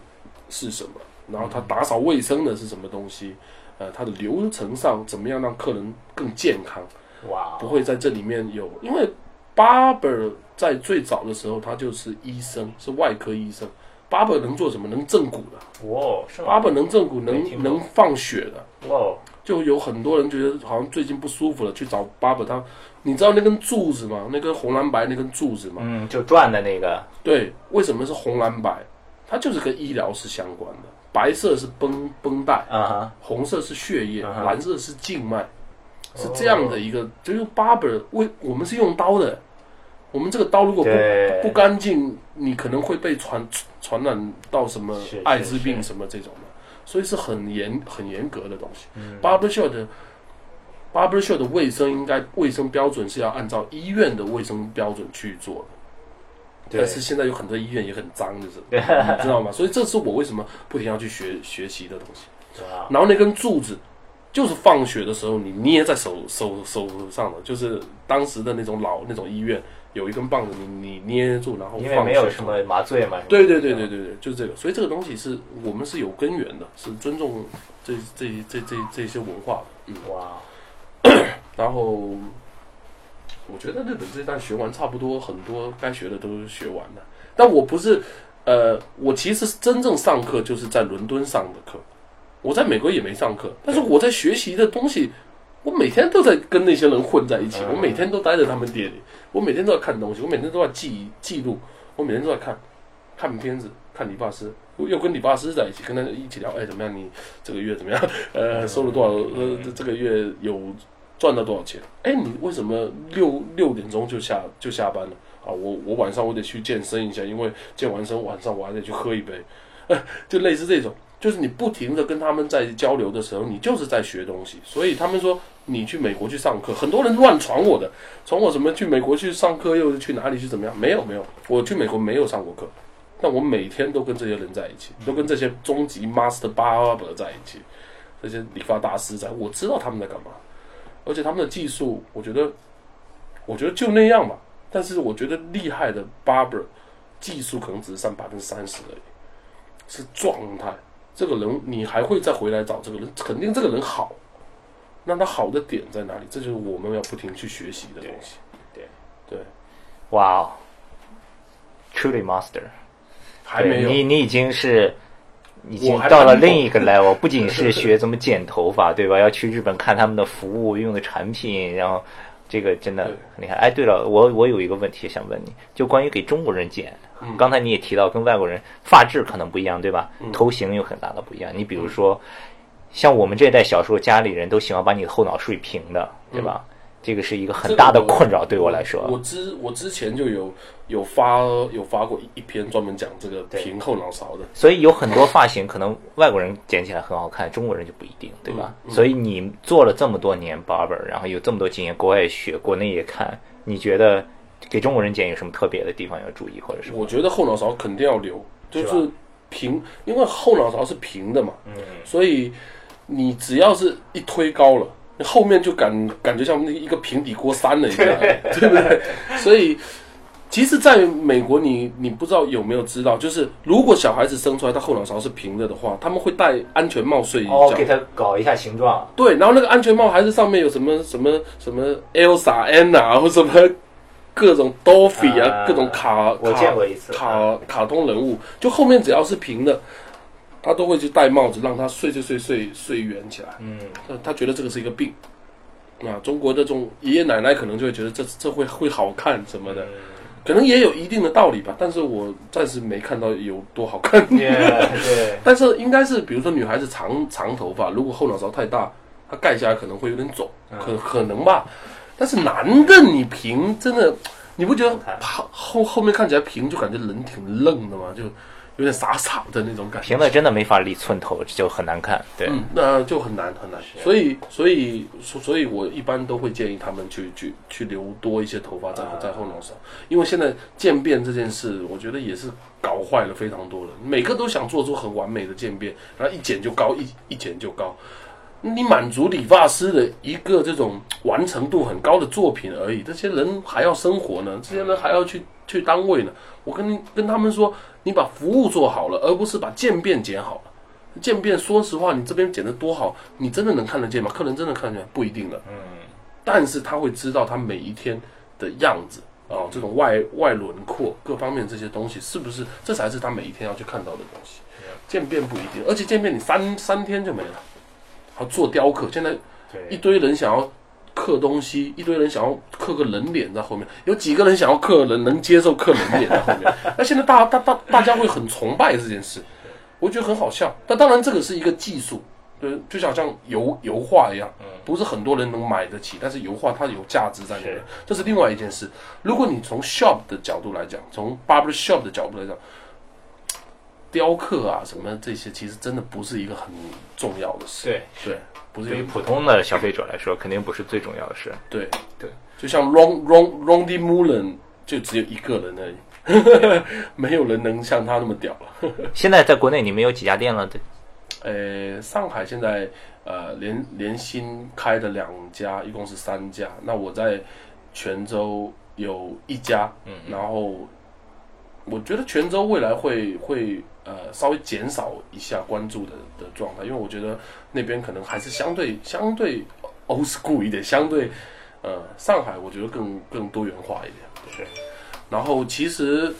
是是什么，然后他打扫卫生的是什么东西，呃，他的流程上怎么样让客人更健康。哇不会在这里面有，因为 barber 在最早的时候他就是医生，是外科医生。barber 能做什么？能正骨的。哦，是吗？barber 能正骨，能能放血的。哦，就有很多人觉得好像最近不舒服了，去找 barber。他，你知道那根柱子吗？那根红蓝白那根柱子吗？嗯，就转的那个，对，为什么是红蓝白？它就是跟医疗是相关的。白色是绷绷带，啊哈，红色是血液，蓝色是静脉，是这样的一个，就是 barber 为我们是用刀的，我们这个刀如果不不干净，你可能会被传传染到什么艾滋病什么这种的，所以是很严很严格的东西。嗯。barber shop 的 barber shop 的卫生应该卫生标准是要按照医院的卫生标准去做的。但是现在有很多医院也很脏，就是。你知道吗？所以这是我为什么不停要去学学习的东西。然后那根柱子就是放血的时候你捏在手手手上的，就是当时的那种老那种医院有一根棒子，你你捏住，然后因为放血没有什么麻醉嘛。对对对对对对，就是这个。所以这个东西是我们是有根源的，是尊重这这这这这些文化的。嗯，哇，然后我觉得日本这一段学完差不多，很多该学的都学完了。但我不是，呃，我其实真正上课就是在伦敦上的课，我在美国也没上课，但是我在学习的东西，我每天都在跟那些人混在一起，嗯我每天都待在他们店里，我每天都在看东西，我每天都在记记录，我每天都在看看片子，看理发师，又跟理发师在一起，跟他一起聊，哎，怎么样？你这个月怎么样？呃，收了多少？呃，这这个月有赚到多少钱？哎，你为什么六六点钟就下就下班了？啊，我我晚上我得去健身一下，因为健完身晚上我还得去喝一杯，呃，就类似这种，就是你不停的跟他们在交流的时候，你就是在学东西。所以他们说你去美国去上课，很多人乱传我的，传我什么去美国去上课，又去哪里去怎么样？没有没有，我去美国没有上过课，但我每天都跟这些人在一起，都跟这些终极 master barber 在一起，这些理发大师在，我知道他们在干嘛，而且他们的技术，我觉得，我觉得就那样吧。但是我觉得厉害的 barber 技术可能只是占百分之三十而已，是状态。这个人你还会再回来找这个人，肯定这个人好。那他好的点在哪里？这就是我们要不停去学习的东西。对对，哇哦，truly master。还没有你，你已经是已经到了另一个 level，不仅是学怎么剪头发，对吧？要去日本看他们的服务、用的产品，然后这个真的很厉害。哎，对了，我我有一个问题想问你，就关于给中国人剪，嗯刚才你也提到跟外国人发质可能不一样，对吧？嗯头型有很大的不一样。你比如说，像我们这一代小时候，家里人都喜欢把你的后脑睡平的，对吧？这个是一个很大的困扰，对我来说。我之我之前就有有发有发过一篇专门讲这个平后脑勺的，所以有很多发型可能外国人剪起来很好看，中国人就不一定，对吧？嗯嗯所以你做了这么多年 barber，然后有这么多经验，国外也学，国内也看，你觉得给中国人剪有什么特别的地方要注意，或者是我觉得后脑勺肯定要留，就是平，因为后脑勺是平的嘛，嗯，所以你只要是一推高了，你后面就感感觉像那一个平底锅翻了一样，对不对？所以其实在美国你，你不知道有没有知道，就是如果小孩子生出来他后脑勺是平的的话，他们会戴安全帽睡觉。哦，给他搞一下形状，对，然后那个安全帽还是上面有什么什么什么 Elsa Anna 或什么各种 Dorothy 啊，啊各种卡我见过一次卡卡通人物，就后面只要是平的，他都会去戴帽子，让他睡睡睡睡睡圆起来。嗯，他他觉得这个是一个病。啊，中国的这种爷爷奶奶可能就会觉得这这会会好看什么的，可能也有一定的道理吧，但是我暂时没看到有多好看。对，但是应该是，比如说女孩子长长头发，如果后脑勺太大，它盖下来可能会有点肿，可可能吧。但是男的你平真的，你不觉得后后面看起来平就感觉人挺愣的吗？就有点傻傻的那种感觉。平的真的没法理寸头，就很难看，对，嗯，那就很难很难。所以所以所所以我一般都会建议他们去去去留多一些头发在在后脑勺，因为现在渐变这件事，我觉得也是搞坏了非常多人，每个都想做出很完美的渐变，然后一剪就高，一一剪就高。你满足理发师的一个这种完成度很高的作品而已，这些人还要生活呢，这些人还要去去单位呢。我跟你跟他们说，你把服务做好了，而不是把渐变剪好了。渐变，说实话，你这边剪得多好，你真的能看得见吗？客人真的看得见不一定的。嗯，但是他会知道他每一天的样子哦，这种外外轮廓各方面这些东西是不是，这才是他每一天要去看到的东西。渐变不一定，而且渐变你三三天就没了。好做雕刻，现在一，堆人想要刻东西，一堆人想要刻个人脸在后面，有几个人想要刻人能接受刻人脸在后面？那现在大大大大家会很崇拜这件事，我觉得很好笑。但当然这个是一个技术，对，就像像油油画一样，不是很多人能买得起，但是油画它有价值在里面，这是另外一件事。如果你从 shop 的角度来讲，从 barber shop 的角度来讲，雕刻啊什么这些，其实真的不是一个很重要的事。对，对，不是对于普通的消费者来说，肯定不是最重要的事。对对，就像 Ron Ron Rondy Mullen 就只有一个人而已，没有人能像他那么屌了。现在在国内你们有几家店了？对，呃，上海现在呃连连新开的两家，一共是三家。那我在泉州有一家，嗯然后我觉得泉州未来会会呃稍微减少一下关注的的状态，因为我觉得那边可能还是相对相对 old school 一点，相对呃上海我觉得更更多元化一点。对，然后其实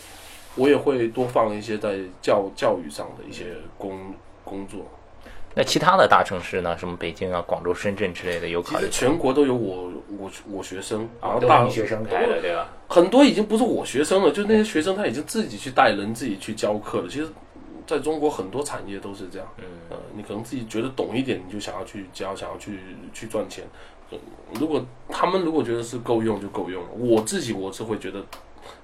我也会多放一些在教教育上的一些工工作。那其他的大城市呢？什么北京啊、广州、深圳之类的有考虑其实？全国都有我我我学生，然后都大学生开的，对吧？很多已经不是我学生了，就那些学生他已经自己去带人，自己去教课了。其实，在中国很多产业都是这样。嗯，呃，你可能自己觉得懂一点，你就想要去教，想要去去赚钱。呃如果他们如果觉得是够用就够用了，我自己我是会觉得，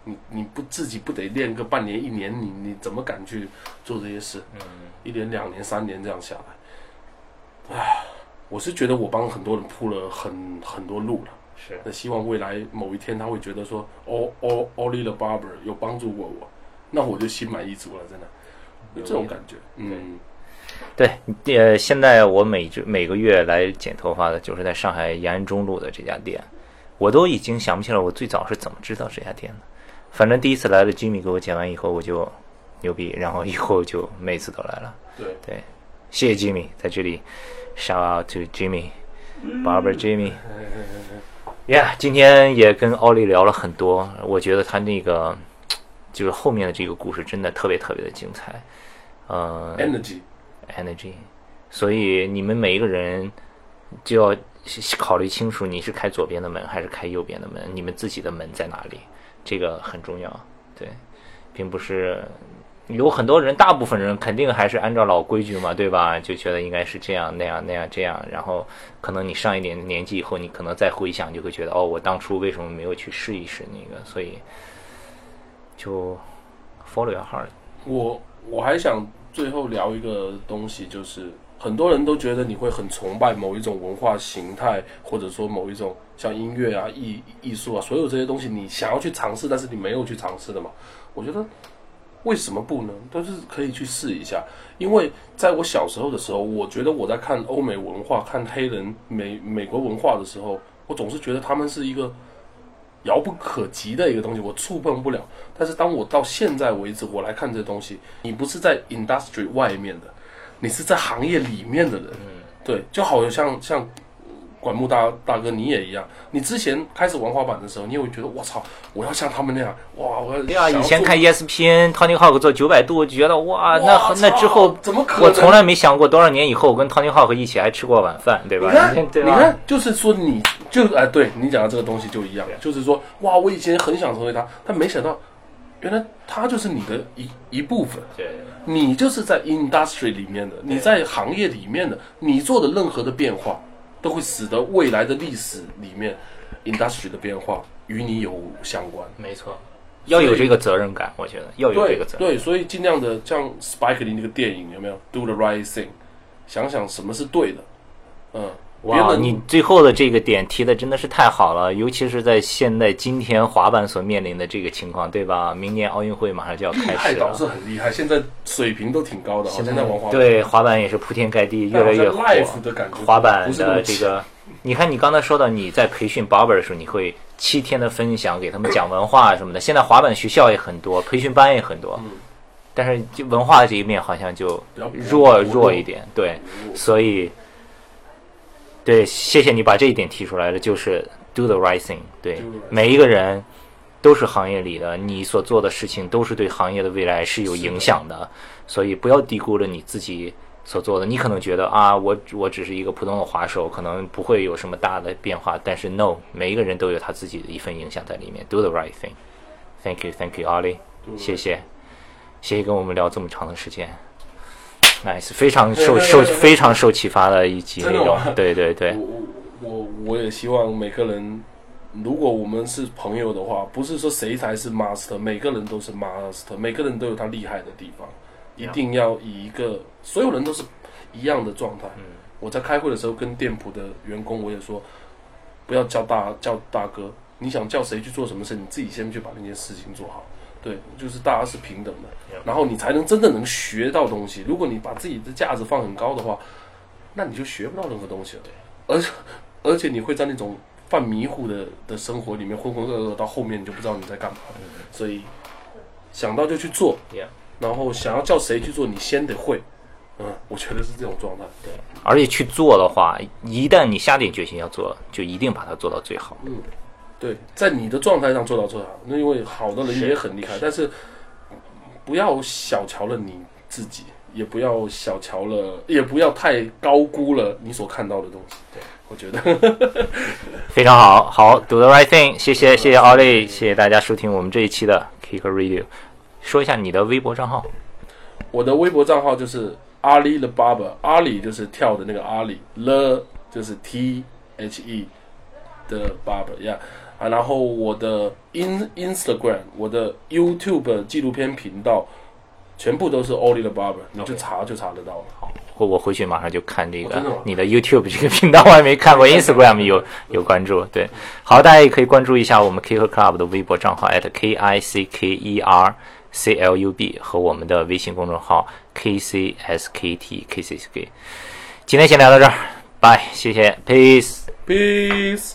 你你不自己不得练个半年一年，你你怎么敢去做这些事？嗯，一年两年三年这样下来，唉，我是觉得我帮很多人铺了很很多路了。是。那希望未来某一天他会觉得说哦哦 Ollie the Barber 有帮助过我，那我就心满意足了，真的，有这种感觉。嗯，对，呃，现在我每只每个月来剪头发的，就是在上海延安中路的这家店，我都已经想不起来我最早是怎么知道这家店的。反正第一次来了，Jimmy 给我剪完以后，我就牛逼，然后以后就每次都来了。对，对，谢谢 Jimmy，在这里 shout out to Jimmy，Barber Jimmy。Yeah，，今天也跟奥利聊了很多，我觉得他那个就是后面的这个故事真的特别特别的精彩。呃，，energy，energy。所以你们每一个人就要考虑清楚，你是开左边的门还是开右边的门，你们自己的门在哪里，这个很重要。对，并不是有很多人，大部分人肯定还是按照老规矩嘛，对吧？就觉得应该是这样那样那样这样，然后可能你上一点年纪以后，你可能再回想，就会觉得哦，我当初为什么没有去试一试那个？所以就 follow your heart。我我还想最后聊一个东西，就是很多人都觉得你会很崇拜某一种文化形态，或者说某一种像音乐啊、艺艺术啊，所有这些东西你想要去尝试，但是你没有去尝试的嘛。我觉得为什么不呢？都是可以去试一下。因为在我小时候的时候，我觉得我在看欧美文化、看黑人美美国文化的时候，我总是觉得他们是一个遥不可及的一个东西，我触碰不了。但是当我到现在为止，我来看这东西，你不是在 industry 外面的，你是在行业里面的人，对，就好像像管木大大哥你也一样，你之前开始玩滑板的时候，你也会觉得我操，我要像他们那样，哇，我要对啊，想要做以前看 ESPN Tony Hawk 做九百度，觉得哇，那哇那之后怎么可能？我从来没想过多少年以后，我跟 Tony Hawk 一起还吃过晚饭，对吧？你看，对吧？你看，就是说你就哎，对你讲的这个东西就一样，就是说，哇，我以前很想成为他，但没想到，原来他就是你的一一部分，对你就是在 industry 里面的，你在行业里面的，你做的任何的变化，都会使得未来的历史里面 industry 的变化与你有相关。没错，要有这个责任感，我觉得要有这对个责任。对，所以尽量的像 Spike Lee 那个电影有没有 Do the right thing，想想什么是对的，嗯，别哇，你最后的这个点提的真的是太好了，尤其是在现在今天滑板所面临的这个情况，对吧？明年奥运会马上就要开始了，是很厉害，现在水平都挺高的，好像在玩滑板，对滑板也是铺天盖地，越来越火。的感觉，滑板的这个，你看你刚才说到你在培训 barber 的时候，你会七天的分享，给他们讲文化什么的。现在滑板学校也很多，培训班也很多，但是就文化这一面好像就弱弱一点，对，所以，对，谢谢你把这一点提出来了，就是 do the right thing，对每一个人都是行业里的，你所做的事情都是对行业的未来是有影响的，所以不要低估了你自己所做的。你可能觉得啊，我我只是一个普通的滑手，可能不会有什么大的变化，但是 no，每一个人都有他自己的一份影响在里面。Do the right thing。Thank you, thank you, Ollie，谢谢，谢谢跟我们聊这么长的时间。Nice，非常受受非常受启发的一集内容真的吗，对对对。我我我我也希望每个人，如果我们是朋友的话，不是说谁才是 master，每个人都是 master，每个人都有他厉害的地方，一定要以一个所有人都是一样的状态。我在开会的时候跟店铺的员工我也说，不要叫大叫大哥，你想叫谁去做什么事，你自己先去把那件事情做好。对，就是大家是平等的，然后你才能真正能学到东西。如果你把自己的价值放很高的话，那你就学不到任何东西了。而且而且你会在那种犯迷糊的的生活里面浑浑噩噩，到后面你就不知道你在干嘛。所以想到就去做 Yeah 然后想要叫谁去做，你先得会。嗯，我觉得是这种状态。对而且去做的话，一旦你下定决心要做，就一定把它做到最好。对，在你的状态上做到最好。那因为好的人也很厉害，但是不要小瞧了你自己，也不要小瞧了，也不要太高估了你所看到的东西。对，我觉得 非常好，好，do the right thing，谢谢谢谢奥利，谢谢大家收听我们这一期的 Kick Radio。说一下你的微博账号，我的微博账号就是阿里 the barber，阿里就是跳的那个阿里，the 就是 T H E 的 barber 呀、啊，然后我的 in Instagram，我的 YouTube 纪录片频道，全部都是 Oli the barber，你就查就查得到了。我我回去马上就看这个你的 YouTube 这个频道，我还没看过，Instagram 有有关注，对，好，大家也可以关注一下我们 Kicker Club 的微博账号 at k i c k e r c l u b 和我们的微信公众号 k c s k t k c s k。今天先聊到这儿，拜，谢谢，peace。Peace。